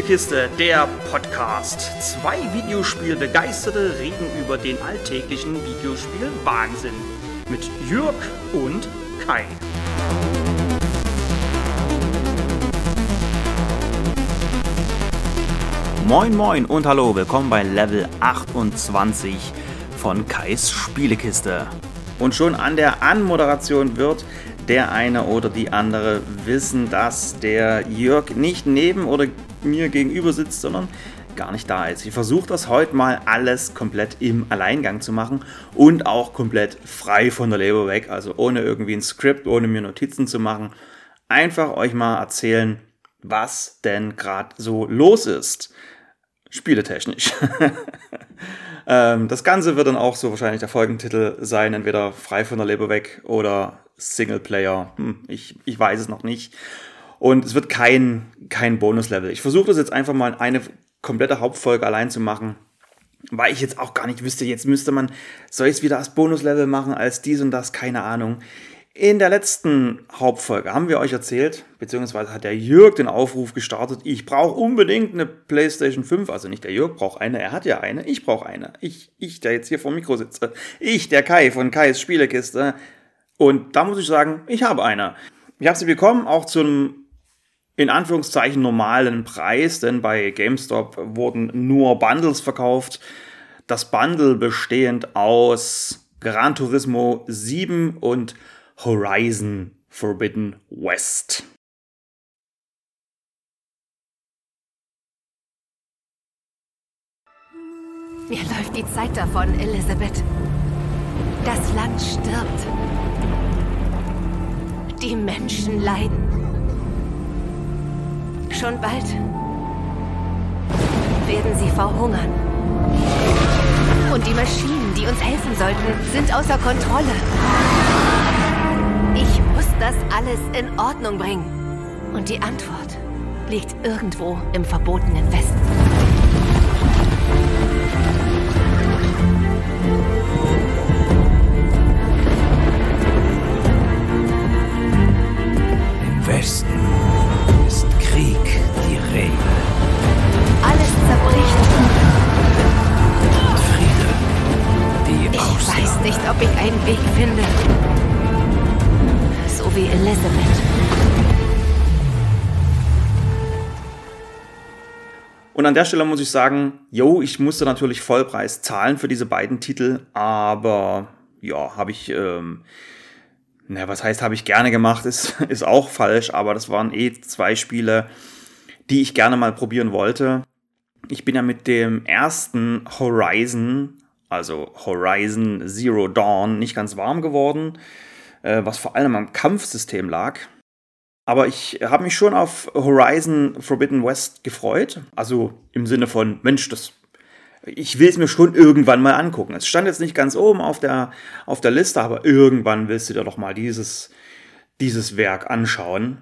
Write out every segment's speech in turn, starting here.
Spielekiste, der Podcast. Zwei Videospielbegeisterte reden über den alltäglichen Videospiel-Wahnsinn. Mit Jürg und Kai. Moin moin und hallo, willkommen bei Level 28 von Kais Spielekiste. Und schon an der Anmoderation wird der eine oder die andere wissen, dass der Jörg nicht neben oder mir gegenüber sitzt, sondern gar nicht da ist. Ich versuche das heute mal alles komplett im Alleingang zu machen und auch komplett frei von der Leber weg, also ohne irgendwie ein Skript, ohne mir Notizen zu machen. Einfach euch mal erzählen, was denn gerade so los ist. Spieletechnisch. Ähm, das Ganze wird dann auch so wahrscheinlich der Folgentitel sein, entweder frei von der Leber weg oder Singleplayer. Hm, ich, ich weiß es noch nicht. Und es wird kein, kein Bonuslevel. Ich versuche das jetzt einfach mal eine komplette Hauptfolge allein zu machen, weil ich jetzt auch gar nicht wüsste, jetzt müsste man, soll ich es wieder als Bonuslevel machen, als dies und das, keine Ahnung. In der letzten Hauptfolge haben wir euch erzählt, beziehungsweise hat der Jörg den Aufruf gestartet, ich brauche unbedingt eine PlayStation 5. Also nicht der Jörg braucht eine, er hat ja eine, ich brauche eine. Ich, ich, der jetzt hier vor dem Mikro sitze. Ich, der Kai von Kais Spielekiste, und da muss ich sagen, ich habe eine. Ich habe sie bekommen, auch zum in Anführungszeichen normalen Preis, denn bei GameStop wurden nur Bundles verkauft. Das Bundle bestehend aus Gran Turismo 7 und Horizon Forbidden West. Mir läuft die Zeit davon, Elisabeth. Das Land stirbt. Die Menschen leiden. Schon bald werden sie verhungern. Und die Maschinen, die uns helfen sollten, sind außer Kontrolle. Ich muss das alles in Ordnung bringen. Und die Antwort liegt irgendwo im verbotenen Westen. An der Stelle muss ich sagen, yo, ich musste natürlich Vollpreis zahlen für diese beiden Titel, aber ja, habe ich, ähm, na, was heißt, habe ich gerne gemacht, ist, ist auch falsch, aber das waren eh zwei Spiele, die ich gerne mal probieren wollte. Ich bin ja mit dem ersten Horizon, also Horizon Zero Dawn, nicht ganz warm geworden, äh, was vor allem am Kampfsystem lag. Aber ich habe mich schon auf Horizon Forbidden West gefreut. Also im Sinne von, Mensch, das, ich will es mir schon irgendwann mal angucken. Es stand jetzt nicht ganz oben auf der, auf der Liste, aber irgendwann willst du dir doch mal dieses, dieses Werk anschauen.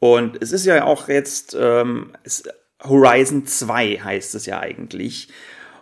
Und es ist ja auch jetzt ähm, es, Horizon 2 heißt es ja eigentlich.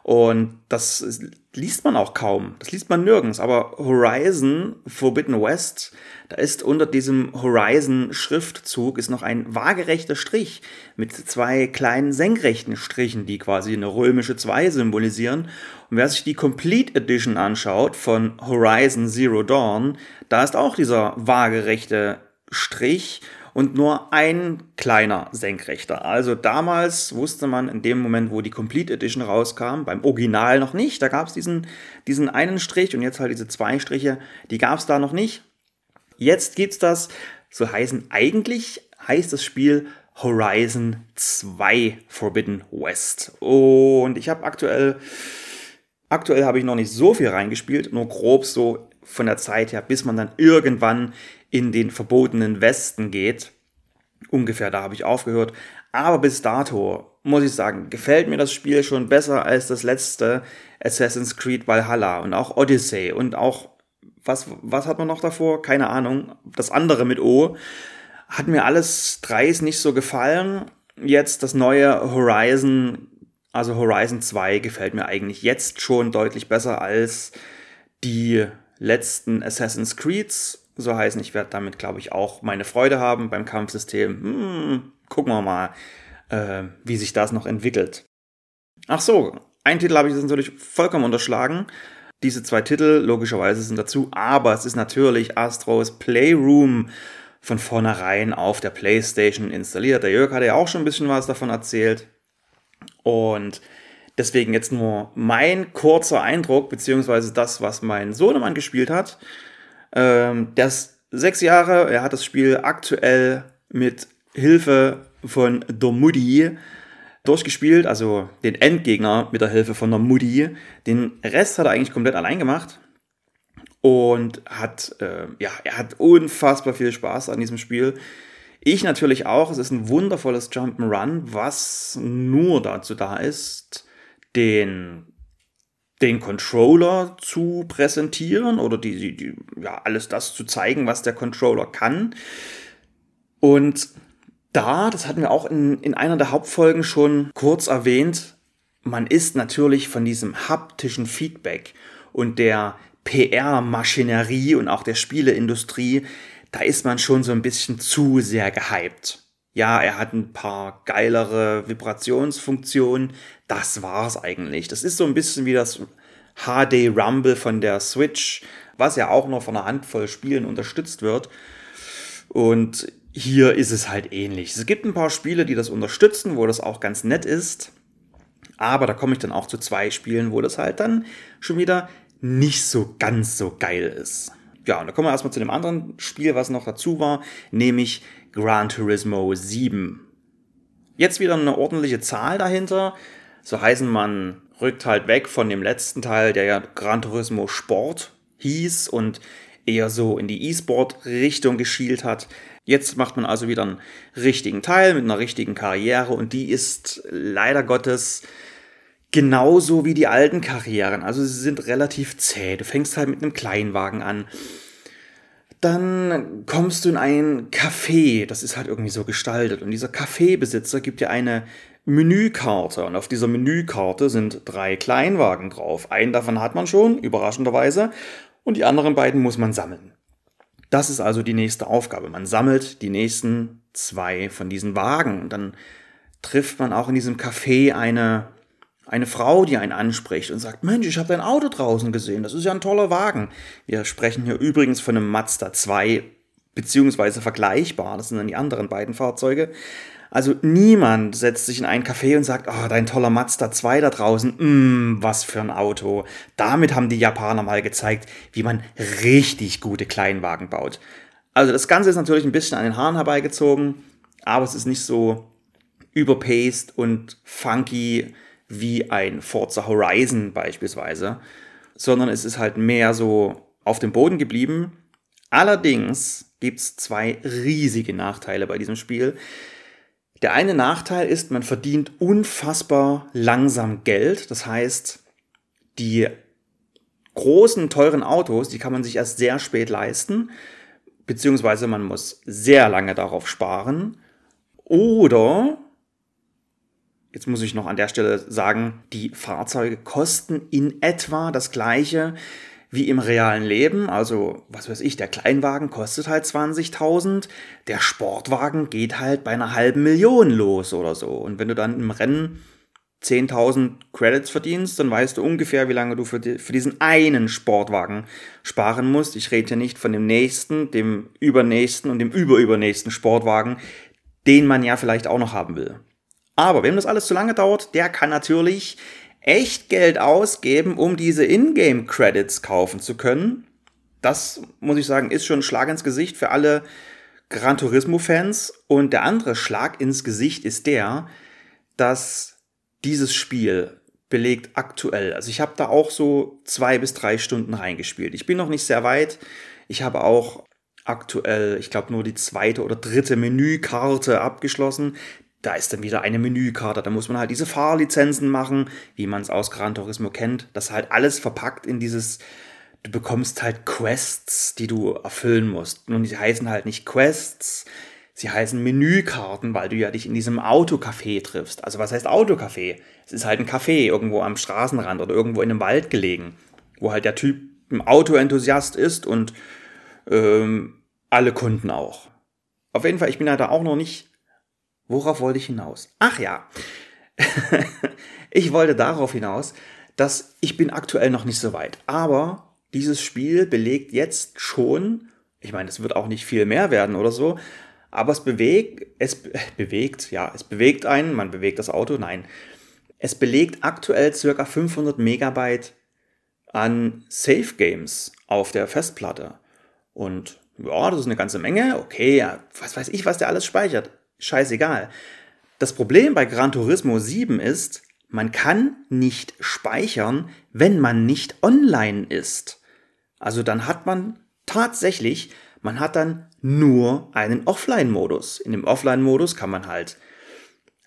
Und das liest man auch kaum. Das liest man nirgends. Aber Horizon Forbidden West, da ist unter diesem Horizon-Schriftzug ist noch ein waagerechter Strich mit zwei kleinen senkrechten Strichen, die quasi eine römische 2 symbolisieren. Und wer sich die Complete Edition anschaut von Horizon Zero Dawn, da ist auch dieser waagerechte Strich und nur ein kleiner senkrechter. Also damals wusste man in dem Moment, wo die Complete Edition rauskam, beim Original noch nicht, da gab es diesen, diesen einen Strich und jetzt halt diese zwei Striche, die gab es da noch nicht. Jetzt gibt's das, so heißen eigentlich heißt das Spiel Horizon 2 Forbidden West. Und ich habe aktuell, aktuell habe ich noch nicht so viel reingespielt, nur grob so von der Zeit her, bis man dann irgendwann in den verbotenen Westen geht. Ungefähr da habe ich aufgehört. Aber bis dato, muss ich sagen, gefällt mir das Spiel schon besser als das letzte Assassin's Creed Valhalla und auch Odyssey und auch, was, was hat man noch davor? Keine Ahnung. Das andere mit O. Hat mir alles dreis nicht so gefallen. Jetzt das neue Horizon, also Horizon 2, gefällt mir eigentlich jetzt schon deutlich besser als die letzten Assassin's Creeds so heißen. Ich werde damit, glaube ich, auch meine Freude haben beim Kampfsystem. Hm, gucken wir mal. äh, wie sich das noch entwickelt. Ach so, ein Titel habe ich jetzt natürlich vollkommen unterschlagen. Diese zwei Titel, logischerweise, sind dazu, aber es ist natürlich Astros Playroom von vornherein auf der PlayStation installiert. Der Jörg hatte ja auch schon ein bisschen was davon erzählt. Und deswegen jetzt nur mein kurzer Eindruck, beziehungsweise das, was mein Sohnemann gespielt hat. Ähm, der ist sechs Jahre, er hat das Spiel aktuell mit Hilfe von der Mutti durchgespielt, also den Endgegner mit der Hilfe von der Mutti. Den Rest hat er eigentlich komplett allein gemacht und hat, äh, ja, er hat unfassbar viel Spaß an diesem Spiel. Ich natürlich auch. Es ist ein wundervolles Jump'n'Run, was nur dazu da ist, den den Controller zu präsentieren oder die, die, die, ja, alles das zu zeigen, was der Controller kann. Und da, das hatten wir auch in, in einer der Hauptfolgen schon kurz erwähnt, man ist natürlich von diesem haptischen Feedback und der PR-Maschinerie und auch der Spieleindustrie, da ist man schon so ein bisschen zu sehr gehypt. Ja, er hat ein paar geilere Vibrationsfunktionen. Das war's eigentlich. Das ist so ein bisschen wie das HD Rumble von der Switch, was ja auch noch von einer Handvoll Spielen unterstützt wird. Und hier ist es halt ähnlich. Es gibt ein paar Spiele, die das unterstützen, wo das auch ganz nett ist. Aber da komme ich dann auch zu zwei Spielen, wo das halt dann schon wieder nicht so ganz so geil ist. Ja, und da kommen wir erstmal zu dem anderen Spiel, was noch dazu war, nämlich Gran Turismo 7. Jetzt wieder eine ordentliche Zahl dahinter. So heißen man rückt halt weg von dem letzten Teil, der ja Gran Turismo Sport hieß und eher so in die E-Sport-Richtung geschielt hat. Jetzt macht man also wieder einen richtigen Teil mit einer richtigen Karriere und die ist leider Gottes genauso wie die alten Karrieren. Also sie sind relativ zäh. Du fängst halt mit einem Kleinwagen an. Dann kommst du in ein Café, das ist halt irgendwie so gestaltet. Und dieser Kaffeebesitzer gibt dir eine Menükarte. Und auf dieser Menükarte sind drei Kleinwagen drauf. Einen davon hat man schon, überraschenderweise. Und die anderen beiden muss man sammeln. Das ist also die nächste Aufgabe. Man sammelt die nächsten zwei von diesen Wagen. Und dann trifft man auch in diesem Café eine eine Frau, die einen anspricht und sagt, Mensch, ich habe dein Auto draußen gesehen, das ist ja ein toller Wagen. Wir sprechen hier übrigens von einem Mazda 2, beziehungsweise vergleichbar, das sind dann die anderen beiden Fahrzeuge. Also niemand setzt sich in ein Café und sagt, oh, dein toller Mazda 2 da draußen, mm, was für ein Auto. Damit haben die Japaner mal gezeigt, wie man richtig gute Kleinwagen baut. Also das Ganze ist natürlich ein bisschen an den Haaren herbeigezogen, aber es ist nicht so überpaced und funky, wie ein Forza Horizon beispielsweise, sondern es ist halt mehr so auf dem Boden geblieben. Allerdings gibt es zwei riesige Nachteile bei diesem Spiel. Der eine Nachteil ist, man verdient unfassbar langsam Geld. Das heißt, die großen, teuren Autos, die kann man sich erst sehr spät leisten, beziehungsweise man muss sehr lange darauf sparen. Oder Jetzt muss ich noch an der Stelle sagen, die Fahrzeuge kosten in etwa das gleiche wie im realen Leben. Also, was weiß ich, der Kleinwagen kostet halt 20.000, der Sportwagen geht halt bei einer halben Million los oder so. Und wenn du dann im Rennen 10.000 Credits verdienst, dann weißt du ungefähr, wie lange du für, die, für diesen einen Sportwagen sparen musst. Ich rede hier nicht von dem nächsten, dem übernächsten und dem überübernächsten Sportwagen, den man ja vielleicht auch noch haben will. Aber wem das alles zu lange dauert, der kann natürlich echt Geld ausgeben, um diese Ingame-Credits kaufen zu können. Das, muss ich sagen, ist schon ein Schlag ins Gesicht für alle Gran Turismo-Fans. Und der andere Schlag ins Gesicht ist der, dass dieses Spiel belegt aktuell. Also ich habe da auch so zwei bis drei Stunden reingespielt. Ich bin noch nicht sehr weit. Ich habe auch aktuell, ich glaube, nur die zweite oder dritte Menükarte abgeschlossen da ist dann wieder eine Menükarte. Da muss man halt diese Fahrlizenzen machen, wie man es aus Gran Turismo kennt. Das halt alles verpackt in dieses, du bekommst halt Quests, die du erfüllen musst. Und die heißen halt nicht Quests, sie heißen Menükarten, weil du ja dich in diesem Autocafé triffst. Also was heißt Autocafé? Es ist halt ein Café irgendwo am Straßenrand oder irgendwo in einem Wald gelegen, wo halt der Typ ein Autoenthusiast ist und ähm, alle Kunden auch. Auf jeden Fall, ich bin halt da auch noch nicht Worauf wollte ich hinaus? Ach ja, ich wollte darauf hinaus, dass ich bin aktuell noch nicht so weit. Aber dieses Spiel belegt jetzt schon, ich meine, es wird auch nicht viel mehr werden oder so, aber es bewegt, es bewegt, ja, es bewegt einen, man bewegt das Auto, nein. Es belegt aktuell circa 500 Megabyte an Safe Games auf der Festplatte. Und ja, das ist eine ganze Menge. Okay, ja, was weiß ich, was der alles speichert. Scheißegal. Das Problem bei Gran Turismo 7 ist, man kann nicht speichern, wenn man nicht online ist. Also dann hat man tatsächlich, man hat dann nur einen Offline-Modus. In dem Offline-Modus kann man halt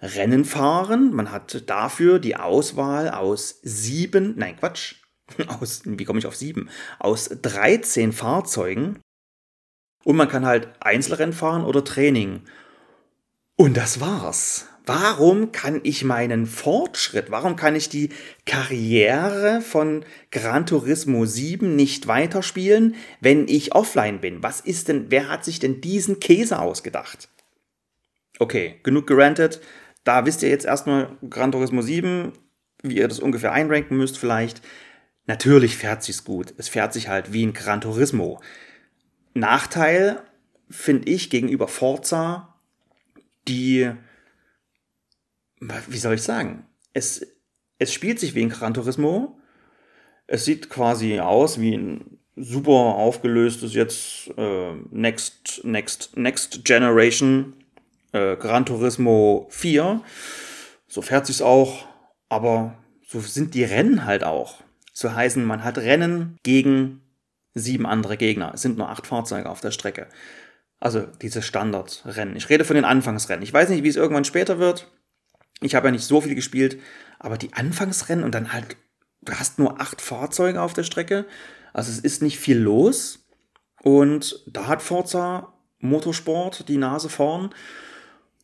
Rennen fahren. Man hat dafür die Auswahl aus sieben, nein Quatsch, aus, wie komme ich auf sieben? Aus 13 Fahrzeugen. Und man kann halt Einzelrennen fahren oder Training. Und das war's. Warum kann ich meinen Fortschritt, warum kann ich die Karriere von Gran Turismo 7 nicht weiterspielen, wenn ich offline bin? Was ist denn, wer hat sich denn diesen Käse ausgedacht? Okay, genug gerantet. Da wisst ihr jetzt erstmal Gran Turismo 7, wie ihr das ungefähr einranken müsst vielleicht. Natürlich fährt sich's gut. Es fährt sich halt wie ein Gran Turismo. Nachteil finde ich gegenüber Forza die, wie soll ich sagen, es, es spielt sich wie ein Gran Turismo. Es sieht quasi aus wie ein super aufgelöstes jetzt äh, Next, Next, Next Generation äh, Gran Turismo 4. So fährt sich's auch, aber so sind die Rennen halt auch. So heißen, man hat Rennen gegen sieben andere Gegner. Es sind nur acht Fahrzeuge auf der Strecke. Also diese Standardrennen. Ich rede von den Anfangsrennen. Ich weiß nicht, wie es irgendwann später wird. Ich habe ja nicht so viel gespielt, aber die Anfangsrennen und dann halt, du hast nur acht Fahrzeuge auf der Strecke. Also es ist nicht viel los. Und da hat Forza Motorsport die Nase vorn.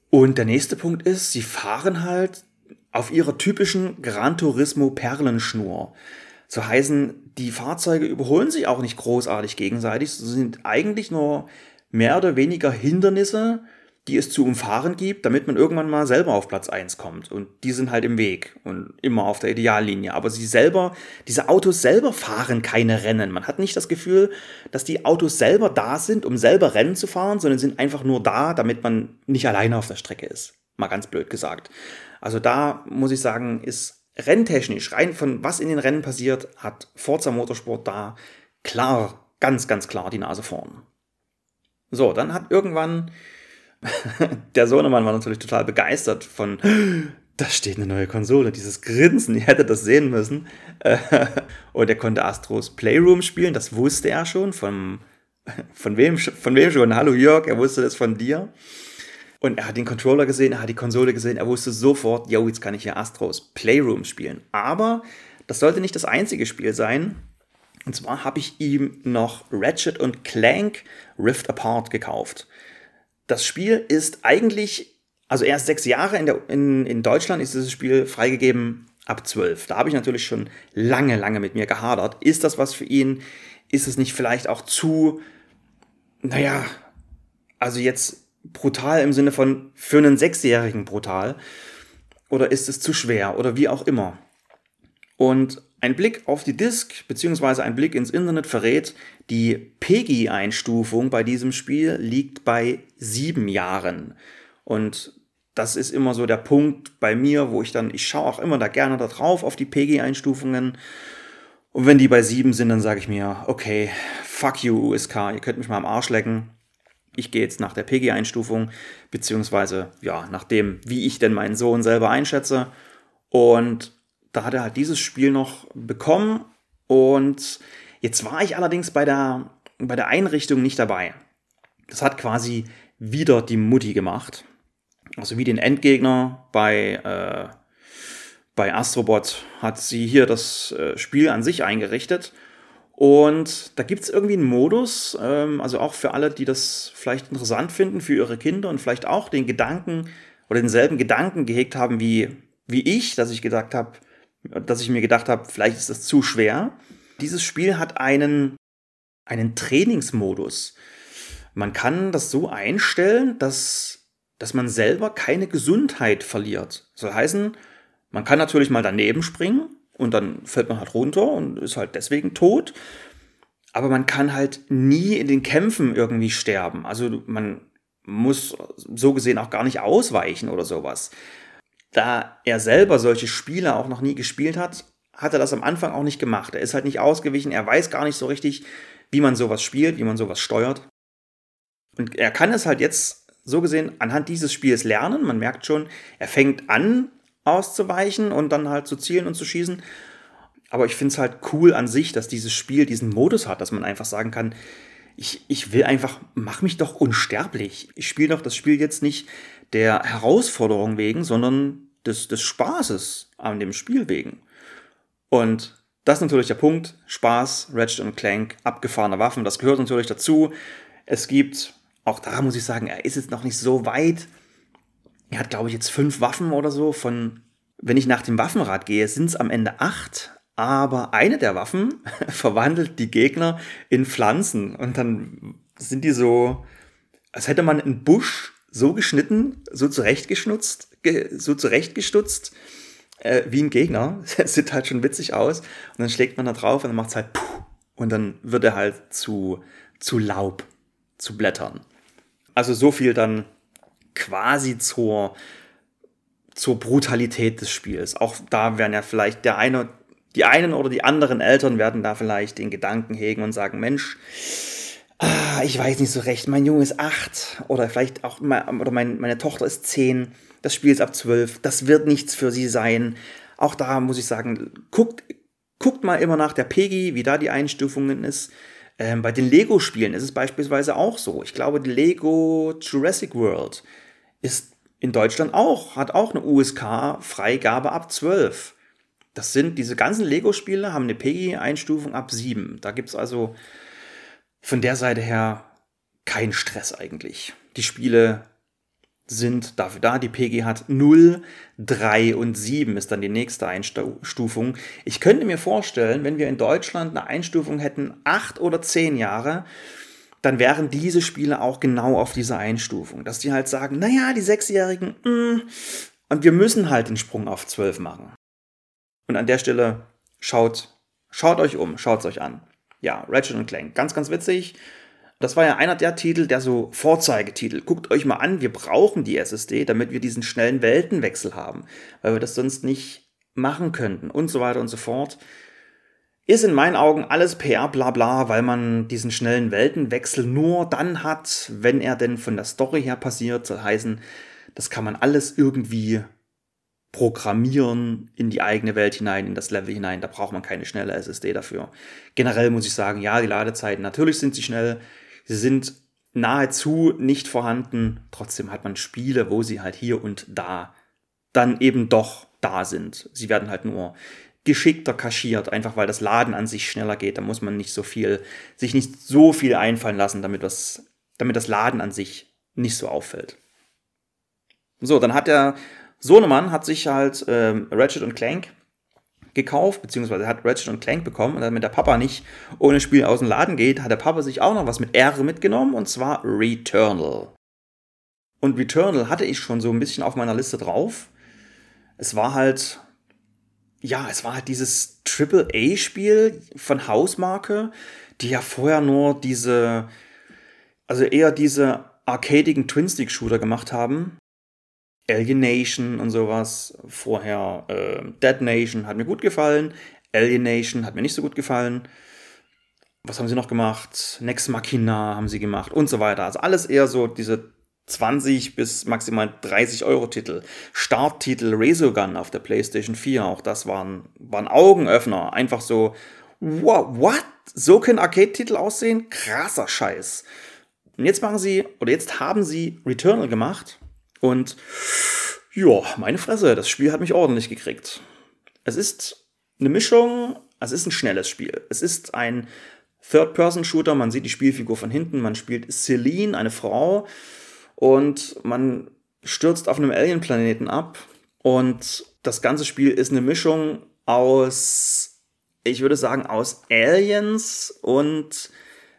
Und der nächste Punkt ist, sie fahren halt auf ihrer typischen Gran Turismo Perlenschnur. So heißen, die Fahrzeuge überholen sich auch nicht großartig gegenseitig, sie sind eigentlich nur mehr oder weniger Hindernisse, die es zu umfahren gibt, damit man irgendwann mal selber auf Platz 1 kommt. Und die sind halt im Weg und immer auf der Ideallinie. Aber sie selber, diese Autos selber fahren keine Rennen. Man hat nicht das Gefühl, dass die Autos selber da sind, um selber Rennen zu fahren, sondern sind einfach nur da, damit man nicht alleine auf der Strecke ist. Mal ganz blöd gesagt. Also da muss ich sagen, ist renntechnisch, rein von was in den Rennen passiert, hat Forza Motorsport da klar, ganz, ganz klar die Nase vorn. So, dann hat irgendwann der Sohnemann war natürlich total begeistert von, da steht eine neue Konsole, dieses Grinsen, ihr hättet das sehen müssen. Und er konnte Astros Playroom spielen, das wusste er schon, von, von, wem, von wem schon? Hallo Jörg, er wusste das von dir. Und er hat den Controller gesehen, er hat die Konsole gesehen, er wusste sofort, yo, jetzt kann ich hier Astros Playroom spielen. Aber das sollte nicht das einzige Spiel sein. Und zwar habe ich ihm noch Ratchet und Clank Rift Apart gekauft. Das Spiel ist eigentlich, also erst sechs Jahre in, der, in, in Deutschland ist dieses Spiel freigegeben ab zwölf. Da habe ich natürlich schon lange, lange mit mir gehadert. Ist das was für ihn? Ist es nicht vielleicht auch zu, naja, also jetzt brutal im Sinne von für einen Sechsjährigen brutal? Oder ist es zu schwer? Oder wie auch immer? Und ein Blick auf die Disk bzw. ein Blick ins Internet verrät, die PEGI-Einstufung bei diesem Spiel liegt bei sieben Jahren. Und das ist immer so der Punkt bei mir, wo ich dann, ich schaue auch immer da gerne da drauf auf die PEGI-Einstufungen. Und wenn die bei sieben sind, dann sage ich mir, okay, fuck you USK, ihr könnt mich mal am Arsch lecken ich gehe jetzt nach der PG-Einstufung, beziehungsweise ja, nach dem, wie ich denn meinen Sohn selber einschätze. Und da hat er halt dieses Spiel noch bekommen. Und jetzt war ich allerdings bei der, bei der Einrichtung nicht dabei. Das hat quasi wieder die Mutti gemacht. Also wie den Endgegner bei, äh, bei Astrobot hat sie hier das äh, Spiel an sich eingerichtet und da gibt es irgendwie einen Modus, ähm, also auch für alle, die das vielleicht interessant finden, für ihre Kinder und vielleicht auch den Gedanken oder denselben Gedanken gehegt haben wie, wie ich, dass ich gedacht habe, dass ich mir gedacht habe, vielleicht ist das zu schwer. Dieses Spiel hat einen, einen Trainingsmodus. Man kann das so einstellen, dass dass man selber keine Gesundheit verliert. Soll heißen, man kann natürlich mal daneben springen und dann fällt man halt runter und ist halt deswegen tot. Aber man kann halt nie in den Kämpfen irgendwie sterben. Also man muss so gesehen auch gar nicht ausweichen oder sowas. Da er selber solche Spiele auch noch nie gespielt hat, hat er das am Anfang auch nicht gemacht. Er ist halt nicht ausgewichen, er weiß gar nicht so richtig, wie man sowas spielt, wie man sowas steuert. Und er kann es halt jetzt so gesehen anhand dieses Spiels lernen. Man merkt schon, er fängt an auszuweichen und dann halt zu zielen und zu schießen. Aber ich finde es halt cool an sich, dass dieses Spiel diesen Modus hat, dass man einfach sagen kann, ich, ich will einfach, mach mich doch unsterblich. Ich spiele doch das Spiel jetzt nicht der Herausforderung wegen, sondern des, des Spaßes an dem Spiel wegen. Und das ist natürlich der Punkt. Spaß, Ratchet und Clank, abgefahrene Waffen, das gehört natürlich dazu. Es gibt, auch da muss ich sagen, er ist jetzt noch nicht so weit. Er hat, glaube ich, jetzt fünf Waffen oder so. Von, wenn ich nach dem Waffenrad gehe, sind es am Ende acht. Aber eine der Waffen verwandelt die Gegner in Pflanzen. Und dann sind die so, als hätte man einen Busch so geschnitten, so zurechtgeschnutzt, so zurechtgestutzt, äh, wie ein Gegner. Das sieht halt schon witzig aus. Und dann schlägt man da drauf und dann macht es halt puh, und dann wird er halt zu, zu Laub, zu Blättern. Also so viel dann quasi zur, zur Brutalität des Spiels. Auch da werden ja vielleicht der eine, die einen oder die anderen Eltern werden da vielleicht den Gedanken hegen und sagen, Mensch, ah, ich weiß nicht so recht, mein Junge ist acht oder vielleicht auch oder mein, meine Tochter ist zehn das Spiel ist ab 12. Das wird nichts für sie sein. Auch da muss ich sagen, guckt, guckt mal immer nach der PEGI, wie da die Einstufungen ist. Ähm, bei den Lego-Spielen ist es beispielsweise auch so. Ich glaube, die Lego Jurassic World ist in Deutschland auch, hat auch eine USK-Freigabe ab 12. Das sind, diese ganzen Lego-Spiele haben eine PEGI-Einstufung ab 7. Da gibt es also von der Seite her keinen Stress eigentlich. Die Spiele sind dafür da. Die PG hat 0, 3 und 7 ist dann die nächste Einstufung. Ich könnte mir vorstellen, wenn wir in Deutschland eine Einstufung hätten, 8 oder 10 Jahre, dann wären diese Spiele auch genau auf dieser Einstufung. Dass die halt sagen, naja, die Sechsjährigen, mm, und wir müssen halt den Sprung auf 12 machen. Und an der Stelle schaut, schaut euch um, schaut es euch an. Ja, Ratchet Clank, ganz, ganz witzig. Das war ja einer der Titel, der so Vorzeigetitel. Guckt euch mal an, wir brauchen die SSD, damit wir diesen schnellen Weltenwechsel haben, weil wir das sonst nicht machen könnten und so weiter und so fort. Ist in meinen Augen alles PR bla bla, weil man diesen schnellen Weltenwechsel nur dann hat, wenn er denn von der Story her passiert. Soll heißen, das kann man alles irgendwie programmieren in die eigene Welt hinein, in das Level hinein. Da braucht man keine schnelle SSD dafür. Generell muss ich sagen, ja, die Ladezeiten, natürlich sind sie schnell. Sie sind nahezu nicht vorhanden. Trotzdem hat man Spiele, wo sie halt hier und da dann eben doch da sind. Sie werden halt nur geschickter kaschiert, einfach weil das Laden an sich schneller geht. Da muss man nicht so viel, sich nicht so viel einfallen lassen, damit das, damit das Laden an sich nicht so auffällt. So, dann hat der Sohnemann hat sich halt ähm, Ratchet und Clank gekauft, beziehungsweise hat Ratchet und Clank bekommen und damit der Papa nicht ohne Spiel aus dem Laden geht, hat der Papa sich auch noch was mit R mitgenommen und zwar Returnal. Und Returnal hatte ich schon so ein bisschen auf meiner Liste drauf. Es war halt, ja, es war halt dieses Triple-A-Spiel von Hausmarke, die ja vorher nur diese, also eher diese arcadigen Twin-Stick-Shooter gemacht haben. Alienation und sowas. Vorher äh, Dead Nation hat mir gut gefallen. Alienation hat mir nicht so gut gefallen. Was haben sie noch gemacht? Nex Machina haben sie gemacht und so weiter. Also alles eher so diese 20 bis maximal 30 Euro Titel. Starttitel Resogun auf der PlayStation 4, auch das waren, waren Augenöffner. Einfach so, what? So können Arcade-Titel aussehen? Krasser Scheiß. Und jetzt machen sie, oder jetzt haben sie Returnal gemacht und ja, meine Fresse, das Spiel hat mich ordentlich gekriegt. Es ist eine Mischung, es ist ein schnelles Spiel. Es ist ein Third-Person-Shooter, man sieht die Spielfigur von hinten, man spielt Celine, eine Frau, und man stürzt auf einem Alien-Planeten ab. Und das ganze Spiel ist eine Mischung aus, ich würde sagen, aus Aliens und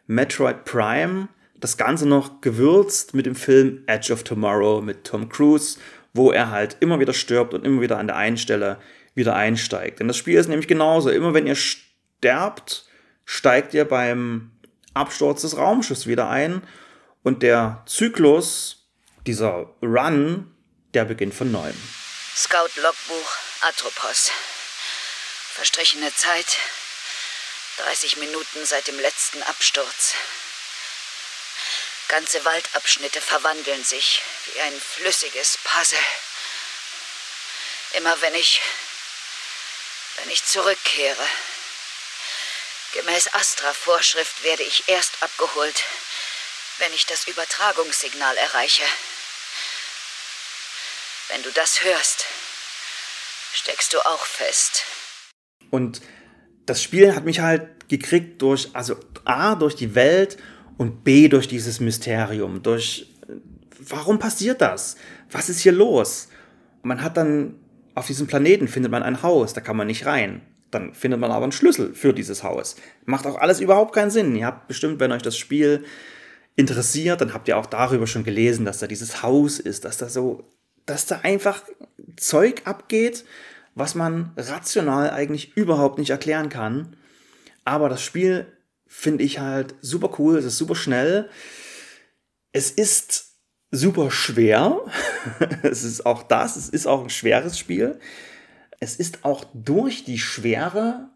Metroid Prime das Ganze noch gewürzt mit dem Film Edge of Tomorrow mit Tom Cruise, wo er halt immer wieder stirbt und immer wieder an der einen Stelle wieder einsteigt. Denn das Spiel ist nämlich genauso. Immer wenn ihr sterbt, steigt ihr beim Absturz des Raumschiffs wieder ein und der Zyklus, dieser Run, der beginnt von neuem. Scout-Logbuch Atropos. Verstrichene Zeit 30 Minuten seit dem letzten Absturz. Ganze Waldabschnitte verwandeln sich wie ein flüssiges Puzzle. Immer wenn ich. wenn ich zurückkehre. Gemäß Astra-Vorschrift werde ich erst abgeholt, wenn ich das Übertragungssignal erreiche. Wenn du das hörst, steckst du auch fest. Und das Spiel hat mich halt gekriegt durch, also A, durch die Welt und B, durch dieses Mysterium, durch, warum passiert das? Was ist hier los? Man hat dann, auf diesem Planeten findet man ein Haus, da kann man nicht rein. Dann findet man aber einen Schlüssel für dieses Haus. Macht auch alles überhaupt keinen Sinn. Ihr habt bestimmt, wenn euch das Spiel interessiert, dann habt ihr auch darüber schon gelesen, dass da dieses Haus ist, dass da so dass da einfach Zeug abgeht, was man rational eigentlich überhaupt nicht erklären kann. Aber das Spiel finde ich halt super cool, es ist super schnell. Es ist super schwer. es ist auch das, es ist auch ein schweres Spiel. Es ist auch durch die Schwere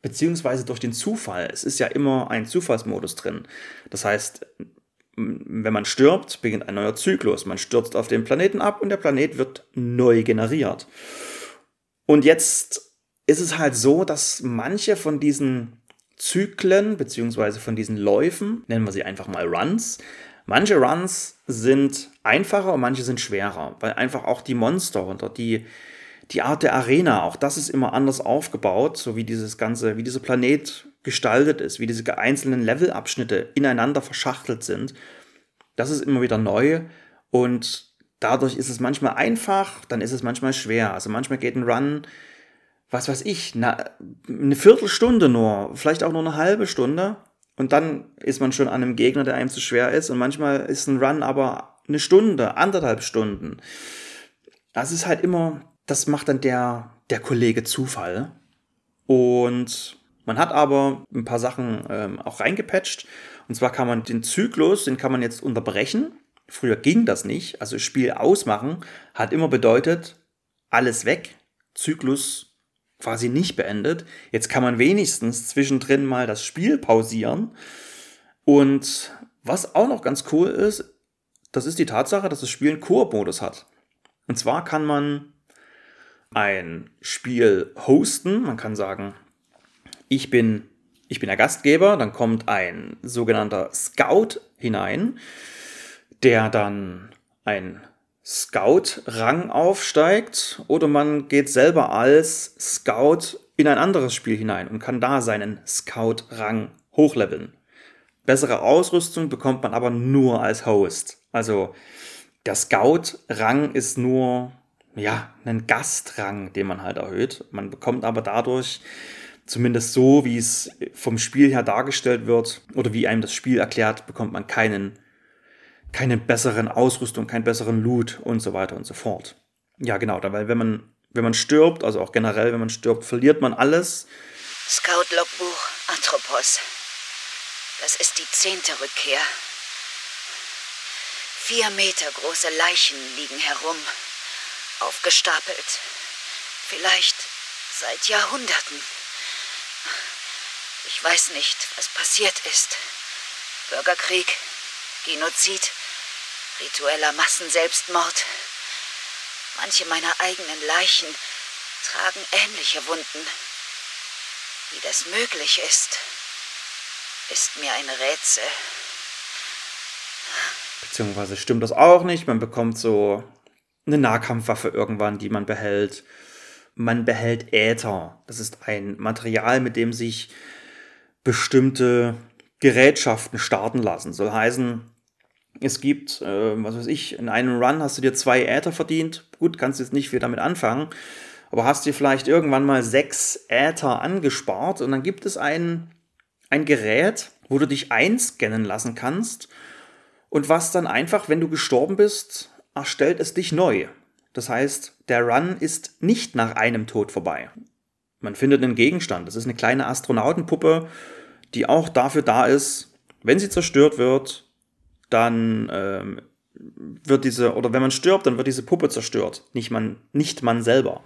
beziehungsweise durch den Zufall. Es ist ja immer ein Zufallsmodus drin. Das heißt, wenn man stirbt, beginnt ein neuer Zyklus. Man stürzt auf den Planeten ab und der Planet wird neu generiert. Und jetzt ist es halt so, dass manche von diesen Zyklen, beziehungsweise von diesen Läufen, nennen wir sie einfach mal Runs, manche Runs sind einfacher und manche sind schwerer, weil einfach auch die Monster oder die, die Art der Arena, auch das ist immer anders aufgebaut, so wie dieses ganze, wie dieser Planet gestaltet ist, wie diese einzelnen Levelabschnitte ineinander verschachtelt sind. Das ist immer wieder neu und dadurch ist es manchmal einfach, dann ist es manchmal schwer. Also manchmal geht ein Run, was weiß ich, na, eine Viertelstunde nur, vielleicht auch nur eine halbe Stunde und dann ist man schon an einem Gegner, der einem zu schwer ist und manchmal ist ein Run aber eine Stunde, anderthalb Stunden. Das ist halt immer, das macht dann der, der Kollege Zufall. Und man hat aber ein paar Sachen ähm, auch reingepatcht. Und zwar kann man den Zyklus, den kann man jetzt unterbrechen. Früher ging das nicht. Also Spiel ausmachen hat immer bedeutet, alles weg, Zyklus quasi nicht beendet. Jetzt kann man wenigstens zwischendrin mal das Spiel pausieren. Und was auch noch ganz cool ist, das ist die Tatsache, dass das Spiel einen Koop-Modus hat. Und zwar kann man ein Spiel hosten. Man kann sagen, ich bin, ich bin der Gastgeber, dann kommt ein sogenannter Scout hinein, der dann ein Scout-Rang aufsteigt oder man geht selber als Scout in ein anderes Spiel hinein und kann da seinen Scout-Rang hochleveln. Bessere Ausrüstung bekommt man aber nur als Host. Also der Scout-Rang ist nur ja, ein Gastrang, den man halt erhöht. Man bekommt aber dadurch zumindest so, wie es vom Spiel her dargestellt wird oder wie einem das Spiel erklärt, bekommt man keinen, keine besseren Ausrüstung, keinen besseren Loot und so weiter und so fort. Ja, genau, weil wenn man, wenn man stirbt, also auch generell, wenn man stirbt, verliert man alles. Scout-Logbuch Atropos. Das ist die zehnte Rückkehr. Vier Meter große Leichen liegen herum, aufgestapelt. Vielleicht seit Jahrhunderten. Ich weiß nicht, was passiert ist. Bürgerkrieg, Genozid, ritueller Massenselbstmord. Manche meiner eigenen Leichen tragen ähnliche Wunden. Wie das möglich ist, ist mir ein Rätsel. Beziehungsweise stimmt das auch nicht. Man bekommt so eine Nahkampfwaffe irgendwann, die man behält. Man behält Äther. Das ist ein Material, mit dem sich bestimmte Gerätschaften starten lassen. Soll heißen, es gibt, äh, was weiß ich, in einem Run hast du dir zwei Äther verdient. Gut, kannst jetzt nicht viel damit anfangen, aber hast dir vielleicht irgendwann mal sechs Äther angespart und dann gibt es ein, ein Gerät, wo du dich einscannen lassen kannst Und was dann einfach, wenn du gestorben bist, erstellt es dich neu. Das heißt, der Run ist nicht nach einem Tod vorbei. Man findet einen Gegenstand. Das ist eine kleine Astronautenpuppe, die auch dafür da ist, wenn sie zerstört wird, dann ähm, wird diese, oder wenn man stirbt, dann wird diese Puppe zerstört. Nicht man, nicht man selber.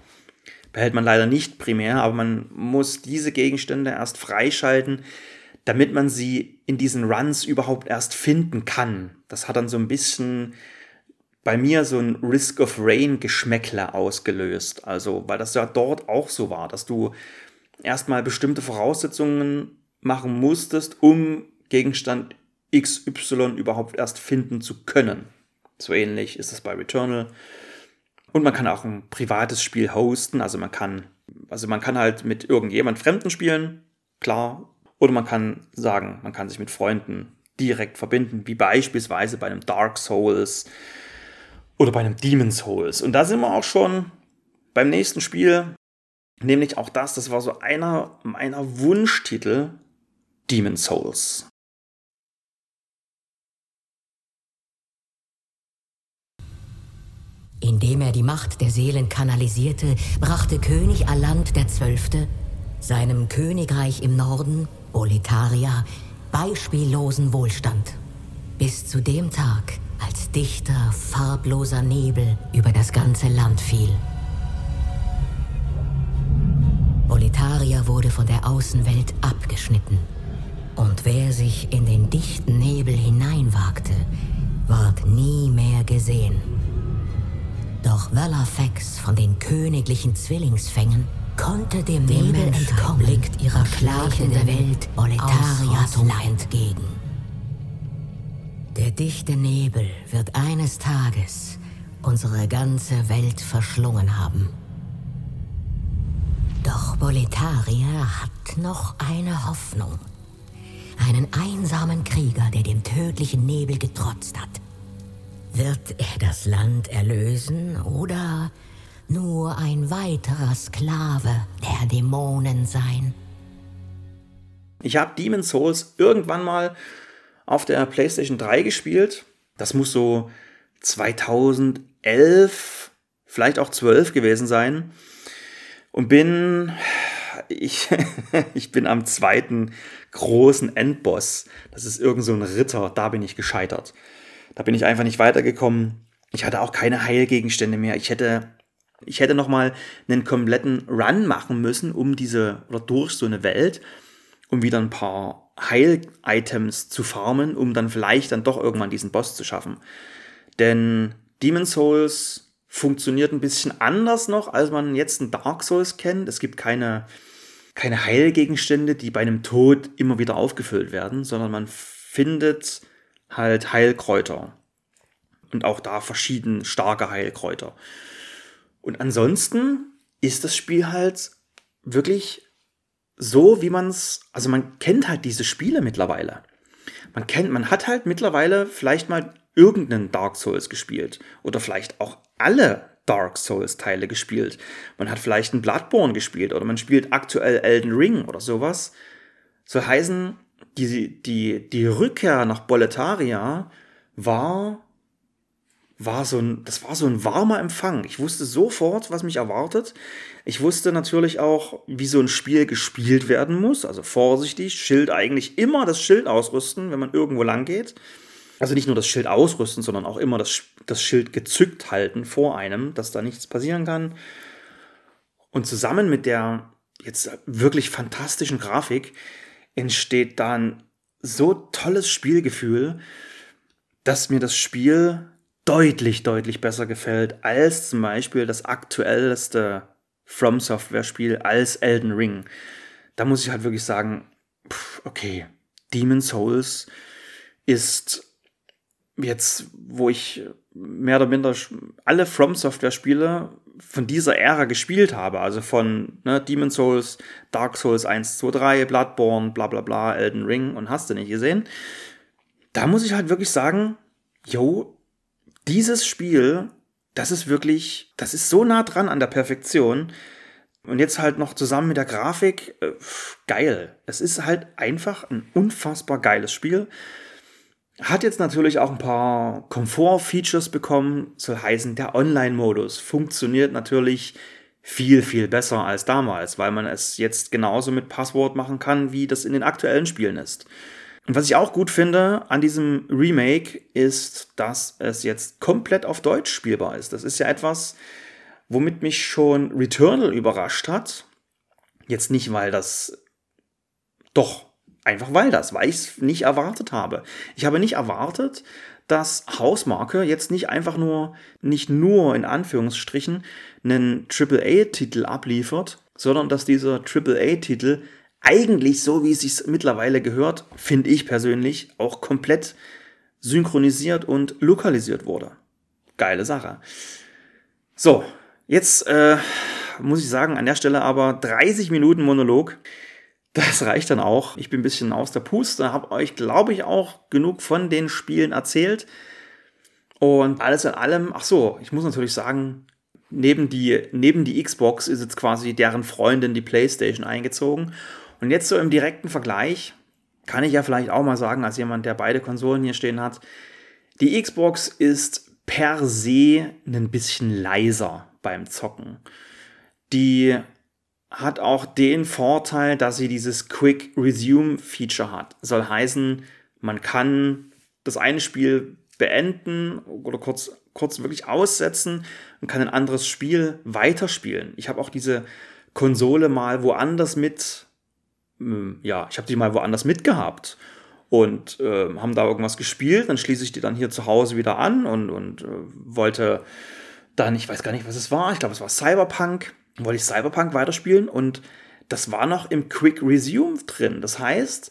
Behält man leider nicht primär, aber man muss diese Gegenstände erst freischalten, damit man sie in diesen Runs überhaupt erst finden kann. Das hat dann so ein bisschen bei mir so ein Risk of Rain Geschmäckler ausgelöst. Also, weil das ja dort auch so war, dass du erstmal bestimmte Voraussetzungen machen musstest, um Gegenstand XY überhaupt erst finden zu können. So ähnlich ist es bei Returnal. Und man kann auch ein privates Spiel hosten, also man kann, also man kann halt mit irgendjemand Fremden spielen, klar, oder man kann sagen, man kann sich mit Freunden direkt verbinden, wie beispielsweise bei einem Dark Souls oder bei einem Demon Souls. Und da sind wir auch schon beim nächsten Spiel, nämlich auch das, das war so einer meiner Wunschtitel, Demon Souls. Indem er die Macht der Seelen kanalisierte, brachte König Aland XII. seinem Königreich im Norden Boletaria, beispiellosen Wohlstand. Bis zu dem Tag, als dichter, farbloser Nebel über das ganze Land fiel. Boletaria wurde von der Außenwelt abgeschnitten. Und wer sich in den dichten Nebel hineinwagte, ward nie mehr gesehen. Doch Valafex von den königlichen Zwillingsfängen konnte dem Nebel entkommen, blickt ihrer klagenden Welt Boletarias entgegen. Der dichte Nebel wird eines Tages unsere ganze Welt verschlungen haben. Doch Boletaria hat noch eine Hoffnung. Einen einsamen Krieger, der dem tödlichen Nebel getrotzt hat. Wird er das Land erlösen oder nur ein weiterer Sklave der Dämonen sein. Ich habe Demon Souls irgendwann mal auf der PlayStation 3 gespielt. Das muss so 2011, vielleicht auch 12 gewesen sein. Und bin, ich, ich bin am zweiten großen Endboss. Das ist irgend so ein Ritter. Da bin ich gescheitert. Da bin ich einfach nicht weitergekommen. Ich hatte auch keine Heilgegenstände mehr. Ich hätte ich hätte noch mal einen kompletten Run machen müssen um diese oder durch so eine Welt, um wieder ein paar Heil-Items zu farmen, um dann vielleicht dann doch irgendwann diesen Boss zu schaffen. Denn Demon Souls funktioniert ein bisschen anders noch, als man jetzt ein Dark Souls kennt. Es gibt keine, keine Heilgegenstände, die bei einem Tod immer wieder aufgefüllt werden, sondern man findet halt Heilkräuter. Und auch da verschieden starke Heilkräuter. Und ansonsten ist das Spiel halt wirklich so, wie man es, also man kennt halt diese Spiele mittlerweile. Man kennt, man hat halt mittlerweile vielleicht mal irgendeinen Dark Souls gespielt oder vielleicht auch alle Dark Souls Teile gespielt. Man hat vielleicht einen Bloodborne gespielt oder man spielt aktuell Elden Ring oder sowas. So heißen, die, die, die Rückkehr nach Boletaria war war so ein, das war so ein warmer Empfang. Ich wusste sofort, was mich erwartet. Ich wusste natürlich auch, wie so ein Spiel gespielt werden muss. Also vorsichtig, Schild eigentlich immer das Schild ausrüsten, wenn man irgendwo lang geht. Also nicht nur das Schild ausrüsten, sondern auch immer das, das Schild gezückt halten vor einem, dass da nichts passieren kann. Und zusammen mit der jetzt wirklich fantastischen Grafik entsteht dann so tolles Spielgefühl, dass mir das Spiel deutlich, deutlich besser gefällt als zum Beispiel das aktuellste From Software Spiel als Elden Ring. Da muss ich halt wirklich sagen, okay, Demon Souls ist jetzt, wo ich mehr oder minder alle From Software Spiele von dieser Ära gespielt habe, also von ne, Demon Souls, Dark Souls 1, 2, 3, Bloodborne, bla bla bla, Elden Ring und hast du nicht gesehen. Da muss ich halt wirklich sagen, yo, dieses Spiel, das ist wirklich, das ist so nah dran an der Perfektion. Und jetzt halt noch zusammen mit der Grafik, äh, geil. Es ist halt einfach ein unfassbar geiles Spiel. Hat jetzt natürlich auch ein paar Komfort-Features bekommen, soll heißen, der Online-Modus funktioniert natürlich viel, viel besser als damals, weil man es jetzt genauso mit Passwort machen kann, wie das in den aktuellen Spielen ist. Und was ich auch gut finde an diesem Remake ist, dass es jetzt komplett auf Deutsch spielbar ist. Das ist ja etwas, womit mich schon Returnal überrascht hat. Jetzt nicht, weil das doch einfach weil das, weil ich es nicht erwartet habe. Ich habe nicht erwartet, dass Hausmarke jetzt nicht einfach nur, nicht nur in Anführungsstrichen, einen AAA-Titel abliefert, sondern dass dieser AAA-Titel eigentlich so, wie es sich mittlerweile gehört, finde ich persönlich, auch komplett synchronisiert und lokalisiert wurde. Geile Sache. So, jetzt äh, muss ich sagen, an der Stelle aber 30 Minuten Monolog. Das reicht dann auch. Ich bin ein bisschen aus der Puste, habe euch, glaube ich, auch genug von den Spielen erzählt. Und alles in allem, ach so, ich muss natürlich sagen, neben die, neben die Xbox ist jetzt quasi deren Freundin die PlayStation eingezogen. Und jetzt so im direkten Vergleich kann ich ja vielleicht auch mal sagen, als jemand, der beide Konsolen hier stehen hat, die Xbox ist per se ein bisschen leiser beim Zocken. Die hat auch den Vorteil, dass sie dieses Quick Resume Feature hat. Soll heißen, man kann das eine Spiel beenden oder kurz, kurz wirklich aussetzen und kann ein anderes Spiel weiterspielen. Ich habe auch diese Konsole mal woanders mit, ähm, ja, ich habe die mal woanders mitgehabt und äh, haben da irgendwas gespielt. Dann schließe ich die dann hier zu Hause wieder an und, und äh, wollte dann, ich weiß gar nicht, was es war, ich glaube, es war Cyberpunk, wollte ich Cyberpunk weiterspielen und das war noch im Quick Resume drin. Das heißt,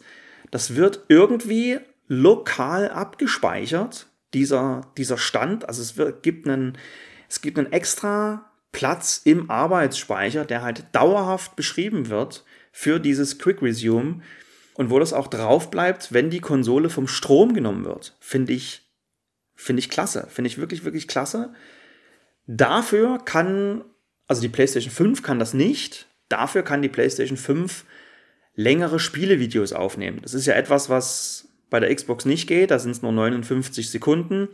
das wird irgendwie lokal abgespeichert, dieser, dieser Stand. Also es wird, gibt, einen, es gibt einen extra Platz im Arbeitsspeicher, der halt dauerhaft beschrieben wird für dieses Quick Resume und wo das auch drauf bleibt, wenn die Konsole vom Strom genommen wird. Finde ich, finde ich klasse. Finde ich wirklich, wirklich klasse. Dafür kann, also die PlayStation 5 kann das nicht. Dafür kann die PlayStation 5 längere Spielevideos aufnehmen. Das ist ja etwas, was bei der Xbox nicht geht. Da sind es nur 59 Sekunden.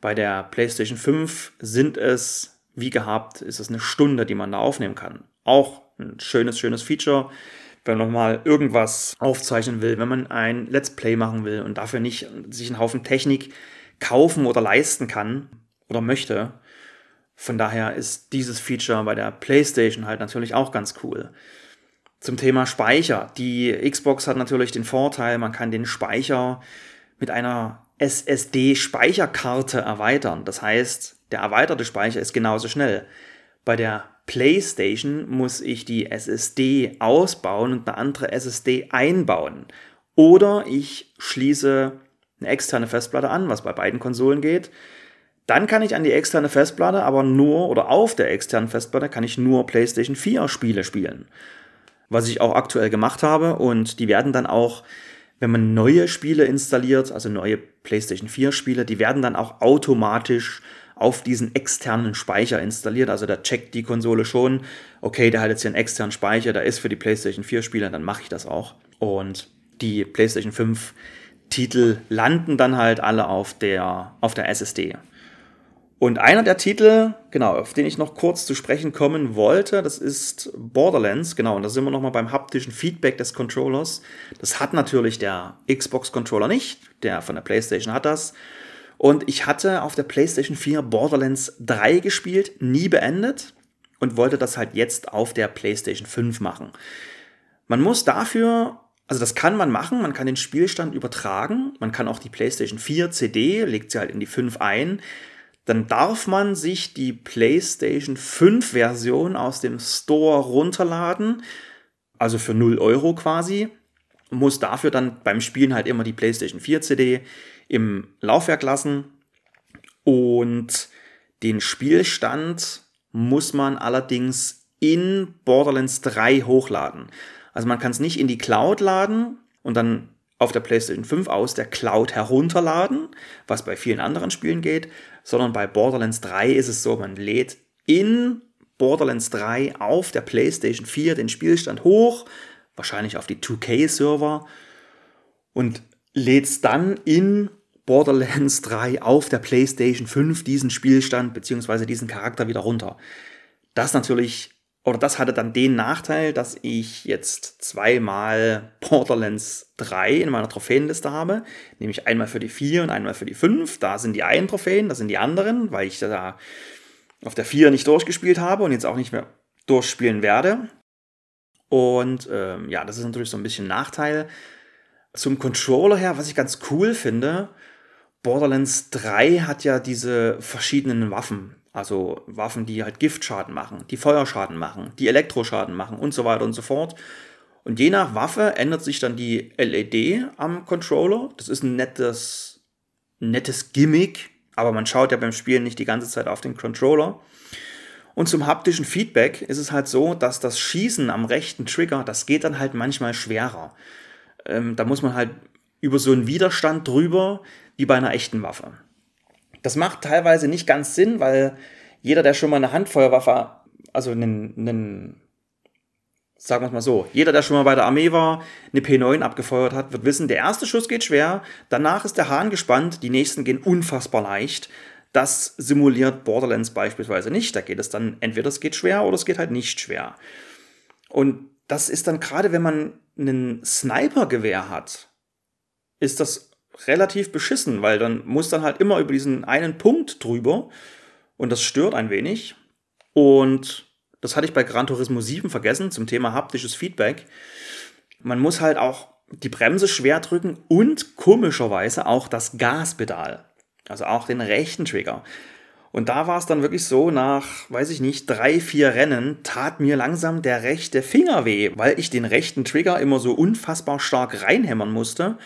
Bei der PlayStation 5 sind es, wie gehabt, ist es eine Stunde, die man da aufnehmen kann. Auch ein schönes, schönes Feature. Wenn man nochmal irgendwas aufzeichnen will, wenn man ein Let's Play machen will und dafür nicht sich einen Haufen Technik kaufen oder leisten kann oder möchte, von daher ist dieses Feature bei der PlayStation halt natürlich auch ganz cool. Zum Thema Speicher. Die Xbox hat natürlich den Vorteil, man kann den Speicher mit einer SSD-Speicherkarte erweitern. Das heißt, der erweiterte Speicher ist genauso schnell. Bei der PlayStation muss ich die SSD ausbauen und eine andere SSD einbauen. Oder ich schließe eine externe Festplatte an, was bei beiden Konsolen geht. Dann kann ich an die externe Festplatte, aber nur, oder auf der externen Festplatte kann ich nur PlayStation 4 Spiele spielen. Was ich auch aktuell gemacht habe und die werden dann auch, wenn man neue Spiele installiert, also neue PlayStation 4 Spiele, die werden dann auch automatisch auf diesen externen Speicher installiert. Also da checkt die Konsole schon, okay, der hat jetzt hier einen externen Speicher, der ist für die PlayStation 4 Spiele, dann mache ich das auch. Und die PlayStation 5 Titel landen dann halt alle auf der, auf der SSD. Und einer der Titel, genau, auf den ich noch kurz zu sprechen kommen wollte, das ist Borderlands, genau, und da sind wir nochmal beim haptischen Feedback des Controllers. Das hat natürlich der Xbox-Controller nicht, der von der PlayStation hat das. Und ich hatte auf der PlayStation 4 Borderlands 3 gespielt, nie beendet und wollte das halt jetzt auf der PlayStation 5 machen. Man muss dafür also das kann man machen, man kann den Spielstand übertragen, man kann auch die PlayStation 4 CD, legt sie halt in die 5 ein, dann darf man sich die PlayStation 5 Version aus dem Store runterladen, also für 0 Euro quasi, muss dafür dann beim Spielen halt immer die PlayStation 4 CD im Laufwerk lassen und den Spielstand muss man allerdings in Borderlands 3 hochladen. Also man kann es nicht in die Cloud laden und dann auf der PlayStation 5 aus der Cloud herunterladen, was bei vielen anderen Spielen geht, sondern bei Borderlands 3 ist es so, man lädt in Borderlands 3 auf der PlayStation 4 den Spielstand hoch, wahrscheinlich auf die 2K-Server und lädt es dann in Borderlands 3 auf der PlayStation 5 diesen Spielstand bzw. diesen Charakter wieder runter. Das natürlich, oder das hatte dann den Nachteil, dass ich jetzt zweimal Borderlands 3 in meiner Trophäenliste habe. Nämlich einmal für die 4 und einmal für die 5. Da sind die einen Trophäen, da sind die anderen, weil ich da auf der 4 nicht durchgespielt habe und jetzt auch nicht mehr durchspielen werde. Und ähm, ja, das ist natürlich so ein bisschen Nachteil. Zum Controller her, was ich ganz cool finde, Borderlands 3 hat ja diese verschiedenen Waffen. Also Waffen, die halt Giftschaden machen, die Feuerschaden machen, die Elektroschaden machen und so weiter und so fort. Und je nach Waffe ändert sich dann die LED am Controller. Das ist ein nettes, nettes Gimmick, aber man schaut ja beim Spielen nicht die ganze Zeit auf den Controller. Und zum haptischen Feedback ist es halt so, dass das Schießen am rechten Trigger, das geht dann halt manchmal schwerer. Ähm, da muss man halt über so einen Widerstand drüber, wie bei einer echten Waffe. Das macht teilweise nicht ganz Sinn, weil jeder, der schon mal eine Handfeuerwaffe, also einen, einen sagen wir es mal so, jeder, der schon mal bei der Armee war, eine P9 abgefeuert hat, wird wissen, der erste Schuss geht schwer, danach ist der Hahn gespannt, die nächsten gehen unfassbar leicht. Das simuliert Borderlands beispielsweise nicht. Da geht es dann entweder es geht schwer oder es geht halt nicht schwer. Und das ist dann gerade, wenn man einen Snipergewehr hat, ist das relativ beschissen, weil dann muss dann halt immer über diesen einen Punkt drüber und das stört ein wenig. Und das hatte ich bei Gran Turismo 7 vergessen zum Thema haptisches Feedback. Man muss halt auch die Bremse schwer drücken und komischerweise auch das Gaspedal. Also auch den rechten Trigger. Und da war es dann wirklich so, nach, weiß ich nicht, drei, vier Rennen tat mir langsam der rechte Finger weh, weil ich den rechten Trigger immer so unfassbar stark reinhämmern musste.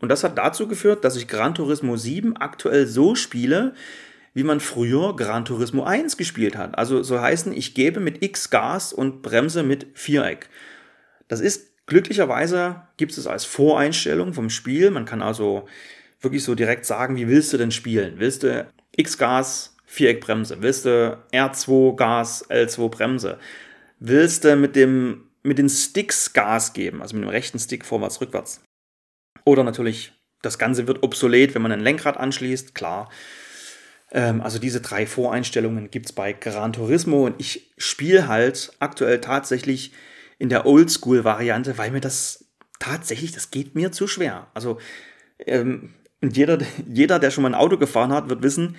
Und das hat dazu geführt, dass ich Gran Turismo 7 aktuell so spiele, wie man früher Gran Turismo 1 gespielt hat. Also so heißen, ich gebe mit X Gas und bremse mit Viereck. Das ist glücklicherweise, gibt es als Voreinstellung vom Spiel. Man kann also wirklich so direkt sagen, wie willst du denn spielen? Willst du X-Gas, Viereckbremse? Willst du R2 Gas, L2 Bremse? Willst du mit, dem, mit den Sticks Gas geben, also mit dem rechten Stick vorwärts, rückwärts? Oder natürlich, das Ganze wird obsolet, wenn man ein Lenkrad anschließt, klar. Ähm, also diese drei Voreinstellungen gibt es bei Gran Turismo und ich spiele halt aktuell tatsächlich in der Oldschool-Variante, weil mir das tatsächlich, das geht mir zu schwer. Also ähm, jeder, jeder, der schon mal ein Auto gefahren hat, wird wissen,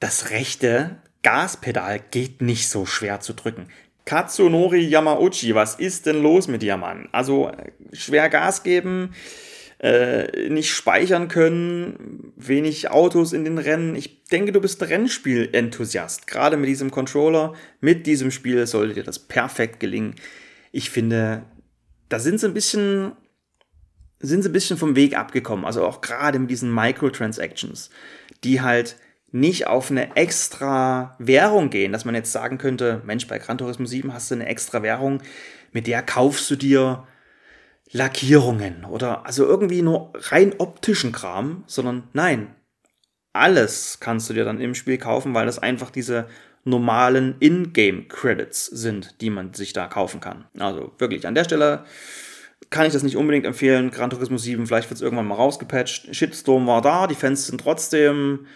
das rechte Gaspedal geht nicht so schwer zu drücken. Katsunori Yamauchi, was ist denn los mit dir, Mann? Also schwer Gas geben, äh, nicht speichern können, wenig Autos in den Rennen. Ich denke, du bist Rennspiel-Enthusiast. Gerade mit diesem Controller, mit diesem Spiel sollte dir das perfekt gelingen. Ich finde, da sind sie ein bisschen sind sie ein bisschen vom Weg abgekommen. Also auch gerade mit diesen Microtransactions, die halt nicht auf eine extra Währung gehen, dass man jetzt sagen könnte, Mensch, bei Gran Turismo 7 hast du eine extra Währung, mit der kaufst du dir Lackierungen oder also irgendwie nur rein optischen Kram, sondern nein, alles kannst du dir dann im Spiel kaufen, weil das einfach diese normalen In-Game-Credits sind, die man sich da kaufen kann. Also wirklich an der Stelle kann ich das nicht unbedingt empfehlen. Gran Turismo 7, vielleicht wird es irgendwann mal rausgepatcht. Shitstorm war da, die Fans sind trotzdem,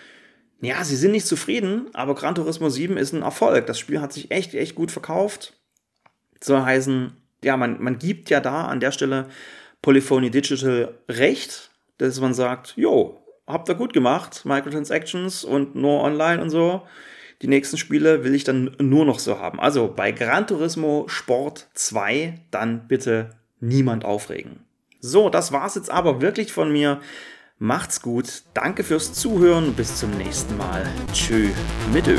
ja, sie sind nicht zufrieden, aber Gran Turismo 7 ist ein Erfolg. Das Spiel hat sich echt, echt gut verkauft. Soll heißen, ja, man, man gibt ja da an der Stelle Polyphony Digital recht, dass man sagt, jo, habt ihr gut gemacht, Microtransactions und nur online und so. Die nächsten Spiele will ich dann nur noch so haben. Also bei Gran Turismo Sport 2 dann bitte niemand aufregen. So, das war's jetzt aber wirklich von mir. Macht's gut, danke fürs Zuhören, bis zum nächsten Mal. Tschö mit Ö.